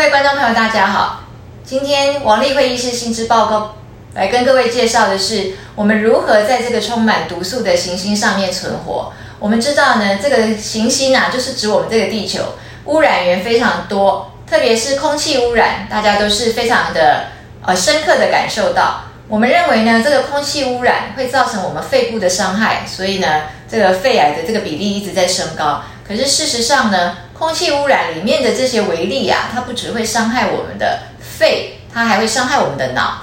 各位观众朋友，大家好。今天王丽慧医师新知报告来跟各位介绍的是，我们如何在这个充满毒素的行星上面存活。我们知道呢，这个行星啊，就是指我们这个地球，污染源非常多，特别是空气污染，大家都是非常的呃深刻的感受到。我们认为呢，这个空气污染会造成我们肺部的伤害，所以呢，这个肺癌的这个比例一直在升高。可是事实上呢，空气污染里面的这些微粒啊，它不只会伤害我们的肺，它还会伤害我们的脑。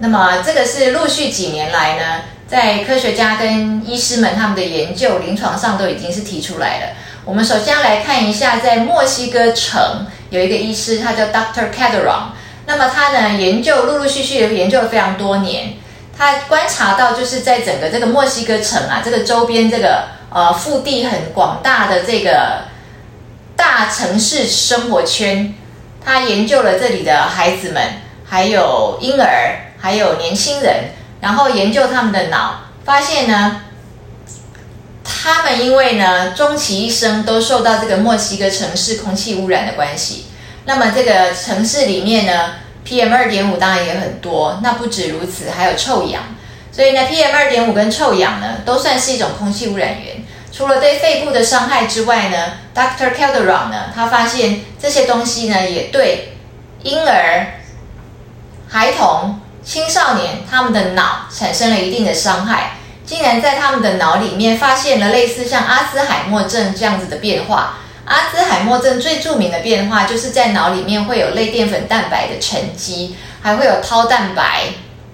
那么这个是陆续几年来呢，在科学家跟医师们他们的研究临床上都已经是提出来了。我们首先要来看一下，在墨西哥城有一个医师，他叫 Dr. Caderon。那么他呢，研究陆陆续续的研究了非常多年，他观察到就是在整个这个墨西哥城啊，这个周边这个呃腹地很广大的这个大城市生活圈，他研究了这里的孩子们，还有婴儿，还有年轻人，然后研究他们的脑，发现呢，他们因为呢终其一生都受到这个墨西哥城市空气污染的关系。那么这个城市里面呢，PM 二点五当然也很多。那不止如此，还有臭氧。所以呢，PM 二点五跟臭氧呢，都算是一种空气污染源。除了对肺部的伤害之外呢，Dr. Calderon 呢，他发现这些东西呢，也对婴儿、孩童、青少年他们的脑产生了一定的伤害。竟然在他们的脑里面发现了类似像阿兹海默症这样子的变化。阿兹海默症最著名的变化，就是在脑里面会有类淀粉蛋白的沉积，还会有绦蛋白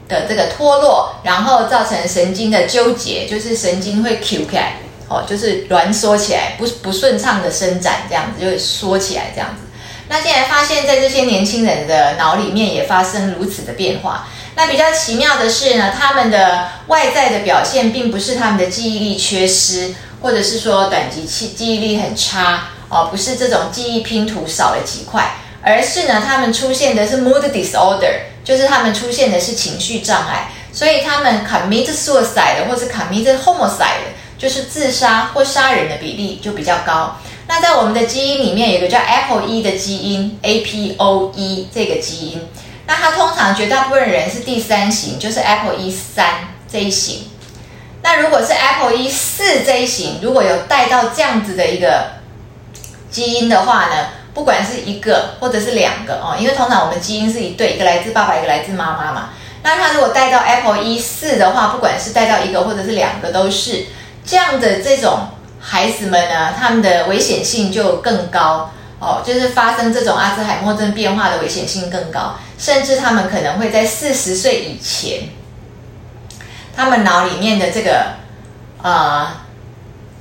的这个脱落，然后造成神经的纠结，就是神经会 Q 起来，哦，就是挛缩起来，不不顺畅的伸展，这样子就会缩起来这样子。那现在发现，在这些年轻人的脑里面也发生如此的变化。那比较奇妙的是呢，他们的外在的表现，并不是他们的记忆力缺失，或者是说短期记记忆力很差。哦，不是这种记忆拼图少了几块，而是呢，他们出现的是 mood disorder，就是他们出现的是情绪障碍，所以他们 commit suicide 或是 commit homicide，就是自杀或杀人的比例就比较高。那在我们的基因里面有个叫 APOE 的基因，APOE 这个基因，那它通常绝大部分人是第三型，就是 APOE 三这一型。那如果是 APOE 四这一型，如果有带到这样子的一个基因的话呢，不管是一个或者是两个哦，因为通常我们基因是一对，一个来自爸爸，一个来自妈妈嘛。那他如果带到 Apple 一四的话，不管是带到一个或者是两个，都是这样的这种孩子们呢，他们的危险性就更高哦，就是发生这种阿兹海默症变化的危险性更高，甚至他们可能会在四十岁以前，他们脑里面的这个啊。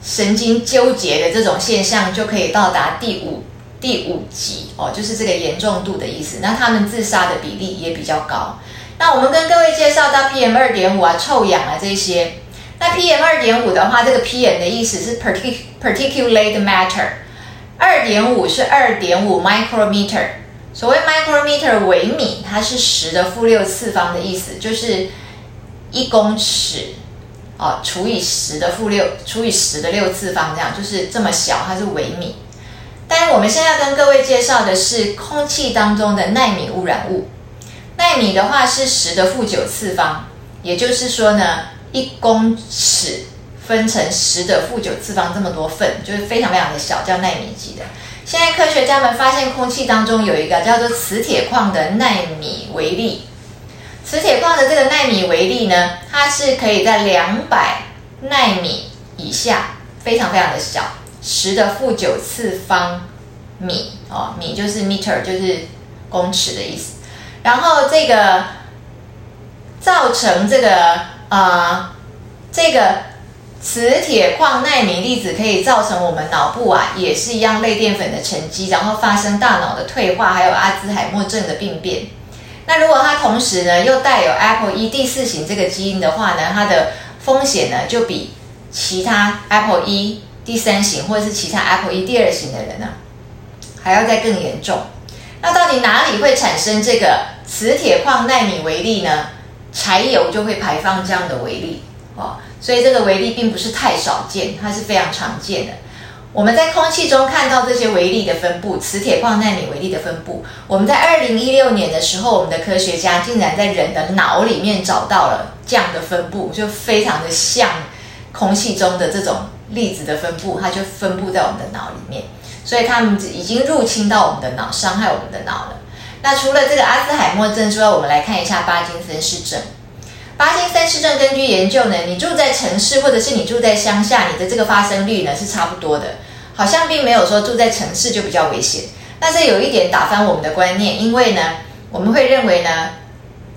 神经纠结的这种现象就可以到达第五第五级哦，就是这个严重度的意思。那他们自杀的比例也比较高。那我们跟各位介绍到 PM 二点五啊、臭氧啊这些。那 PM 二点五的话，这个 PM 的意思是 particulate matter，二点五是二点五 micrometer。所谓 micrometer 微米，它是十的负六次方的意思，就是一公尺。哦，除以十的负六，除以十的六次方，这样就是这么小，它是微米。但是我们现在跟各位介绍的是空气当中的纳米污染物。纳米的话是十的负九次方，也就是说呢，一公尺分成十的负九次方这么多份，就是非常非常的小，叫纳米级的。现在科学家们发现空气当中有一个叫做磁铁矿的纳米微粒。磁铁矿的这个纳米微粒呢，它是可以在两百纳米以下，非常非常的小，十的负九次方米哦，米就是 meter，就是公尺的意思。然后这个造成这个呃这个磁铁矿纳米粒子可以造成我们脑部啊，也是一样类淀粉的沉积，然后发生大脑的退化，还有阿兹海默症的病变。那如果它同时呢又带有 Apple 一第四型这个基因的话呢，它的风险呢就比其他 Apple 一第三型或者是其他 Apple 一第二型的人呢还要再更严重。那到底哪里会产生这个磁铁矿纳米微粒呢？柴油就会排放这样的微粒哦，所以这个微粒并不是太少见，它是非常常见的。我们在空气中看到这些微粒的分布，磁铁矿纳米微粒的分布。我们在二零一六年的时候，我们的科学家竟然在人的脑里面找到了这样的分布，就非常的像空气中的这种粒子的分布，它就分布在我们的脑里面。所以他们已经入侵到我们的脑，伤害我们的脑了。那除了这个阿兹海默症之外，我们来看一下巴金森氏症。巴金森氏症根据研究呢，你住在城市或者是你住在乡下，你的这个发生率呢是差不多的，好像并没有说住在城市就比较危险。那这有一点打翻我们的观念，因为呢，我们会认为呢，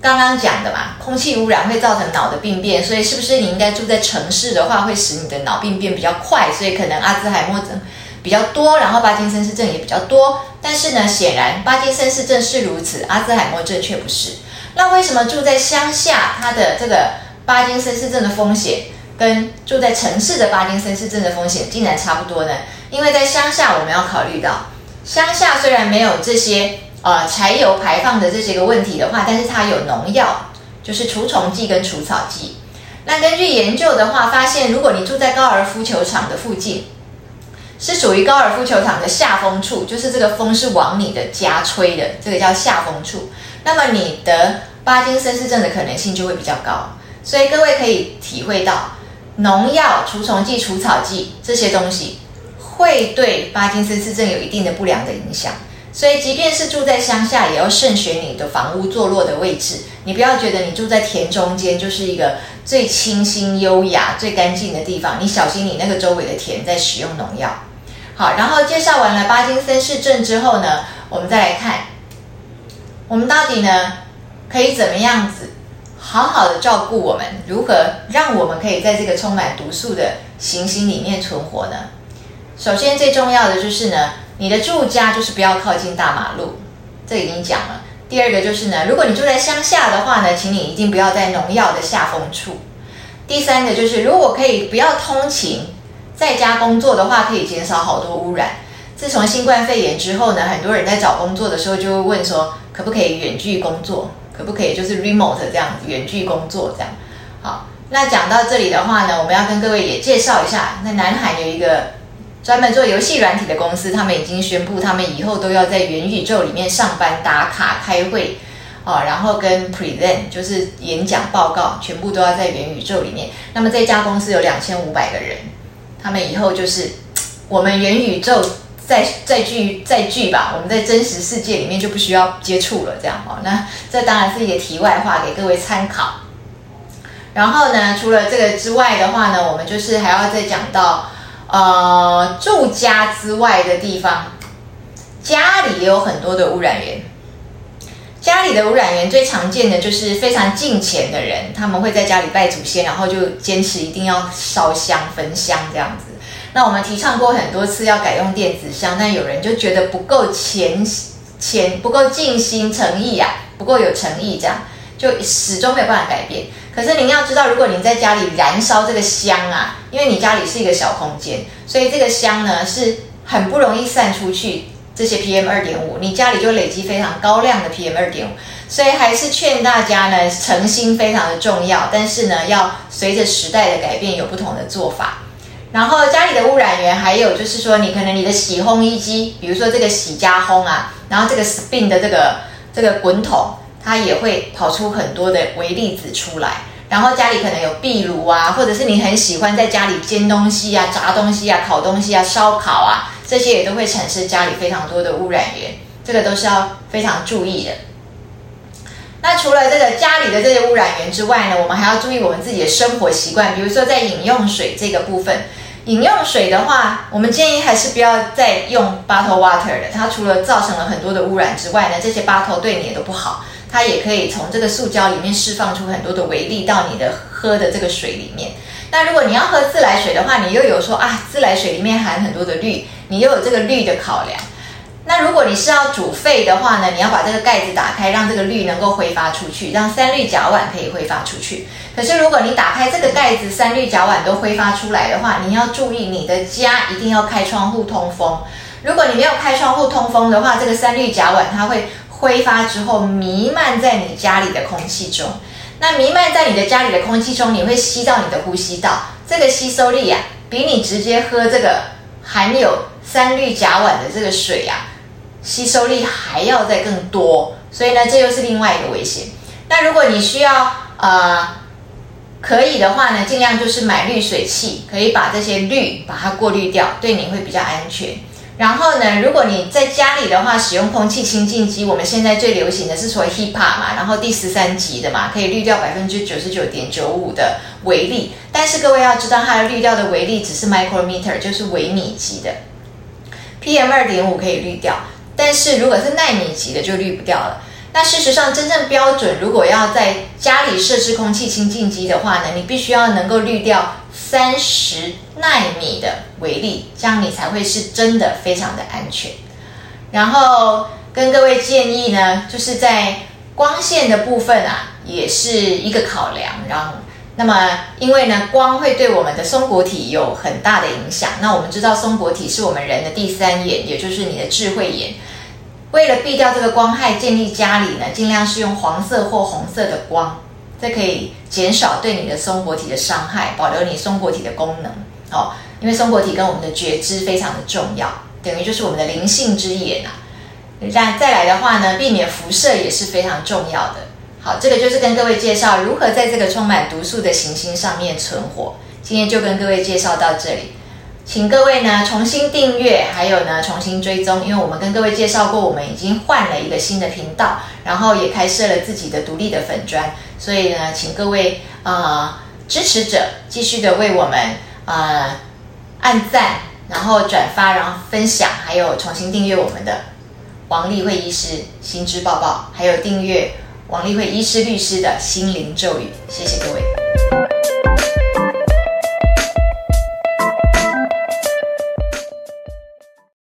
刚刚讲的嘛，空气污染会造成脑的病变，所以是不是你应该住在城市的话，会使你的脑病变比较快，所以可能阿兹海默症比较多，然后巴金森氏症也比较多。但是呢，显然巴金森氏症是如此，阿兹海默症却不是。那为什么住在乡下，它的这个巴金森氏症的风险跟住在城市的巴金森氏症的风险竟然差不多呢？因为在乡下，我们要考虑到，乡下虽然没有这些呃柴油排放的这些个问题的话，但是它有农药，就是除虫剂跟除草剂。那根据研究的话，发现如果你住在高尔夫球场的附近，是属于高尔夫球场的下风处，就是这个风是往你的家吹的，这个叫下风处。那么你得巴金森氏症的可能性就会比较高，所以各位可以体会到，农药、除虫剂、除草剂这些东西会对巴金森氏症有一定的不良的影响。所以即便是住在乡下，也要慎选你的房屋坐落的位置。你不要觉得你住在田中间就是一个最清新、优雅、最干净的地方，你小心你那个周围的田在使用农药。好，然后介绍完了巴金森氏症之后呢，我们再来看。我们到底呢，可以怎么样子好好的照顾我们？如何让我们可以在这个充满毒素的行星里面存活呢？首先最重要的就是呢，你的住家就是不要靠近大马路，这已经讲了。第二个就是呢，如果你住在乡下的话呢，请你一定不要在农药的下风处。第三个就是，如果可以不要通勤，在家工作的话，可以减少好多污染。自从新冠肺炎之后呢，很多人在找工作的时候就会问说。可不可以远距工作？可不可以就是 remote 这样子远距工作这样？好，那讲到这里的话呢，我们要跟各位也介绍一下，在南海有一个专门做游戏软体的公司，他们已经宣布，他们以后都要在元宇宙里面上班、打卡、开会，哦，然后跟 present 就是演讲报告，全部都要在元宇宙里面。那么这家公司有两千五百个人，他们以后就是我们元宇宙。再再聚再聚吧，我们在真实世界里面就不需要接触了，这样哦。那这当然是一个题外话，给各位参考。然后呢，除了这个之外的话呢，我们就是还要再讲到，呃，住家之外的地方，家里也有很多的污染源。家里的污染源最常见的就是非常敬虔的人，他们会在家里拜祖先，然后就坚持一定要烧香焚香这样子。那我们提倡过很多次要改用电子香，但有人就觉得不够虔虔，不够尽心诚意啊，不够有诚意，这样就始终没有办法改变。可是您要知道，如果您在家里燃烧这个香啊，因为你家里是一个小空间，所以这个香呢是很不容易散出去这些 PM 二点五，你家里就累积非常高量的 PM 二点五。所以还是劝大家呢，诚心非常的重要，但是呢，要随着时代的改变有不同的做法。然后家里的污染源还有就是说，你可能你的洗烘衣机，比如说这个洗加烘啊，然后这个 spin 的这个这个滚筒，它也会跑出很多的微粒子出来。然后家里可能有壁炉啊，或者是你很喜欢在家里煎东西啊、炸东西啊、烤东西啊、烧烤啊，这些也都会产生家里非常多的污染源，这个都是要非常注意的。那除了这个家里的这些污染源之外呢，我们还要注意我们自己的生活习惯，比如说在饮用水这个部分。饮用水的话，我们建议还是不要再用 bottle water 的。它除了造成了很多的污染之外呢，这些 bottle 对你也都不好。它也可以从这个塑胶里面释放出很多的微粒到你的喝的这个水里面。那如果你要喝自来水的话，你又有说啊，自来水里面含很多的氯，你又有这个氯的考量。那如果你是要煮沸的话呢，你要把这个盖子打开，让这个氯能够挥发出去，让三氯甲烷可以挥发出去。可是如果你打开这个盖子，三氯甲烷都挥发出来的话，你要注意你的家一定要开窗户通风。如果你没有开窗户通风的话，这个三氯甲烷它会挥发之后弥漫在你家里的空气中。那弥漫在你的家里的空气中，你会吸到你的呼吸道，这个吸收力啊，比你直接喝这个。含有三氯甲烷的这个水啊，吸收力还要再更多，所以呢，这又是另外一个危险。那如果你需要呃可以的话呢，尽量就是买滤水器，可以把这些氯把它过滤掉，对你会比较安全。然后呢，如果你在家里的话，使用空气清净机，我们现在最流行的是所谓 HEPA 嘛，然后第十三级的嘛，可以滤掉百分之九十九点九五的微粒。但是各位要知道，它的滤掉的微粒只是 micrometer，就是微米级的，PM 二点五可以滤掉，但是如果是纳米级的就滤不掉了。那事实上，真正标准，如果要在家里设置空气清净机的话呢，你必须要能够滤掉。三十纳米的微粒，这样你才会是真的非常的安全。然后跟各位建议呢，就是在光线的部分啊，也是一个考量。然后，那么因为呢，光会对我们的松果体有很大的影响。那我们知道松果体是我们人的第三眼，也就是你的智慧眼。为了避掉这个光害，建议家里呢，尽量是用黄色或红色的光。这可以减少对你的松果体的伤害，保留你松果体的功能。哦，因为松果体跟我们的觉知非常的重要，等于就是我们的灵性之眼啊。再再来的话呢，避免辐射也是非常重要的。好，这个就是跟各位介绍如何在这个充满毒素的行星上面存活。今天就跟各位介绍到这里。请各位呢重新订阅，还有呢重新追踪，因为我们跟各位介绍过，我们已经换了一个新的频道，然后也开设了自己的独立的粉砖，所以呢，请各位呃支持者继续的为我们呃按赞，然后转发，然后分享，还有重新订阅我们的王丽慧医师心知抱抱，还有订阅王丽慧医师律师的心灵咒语，谢谢各位。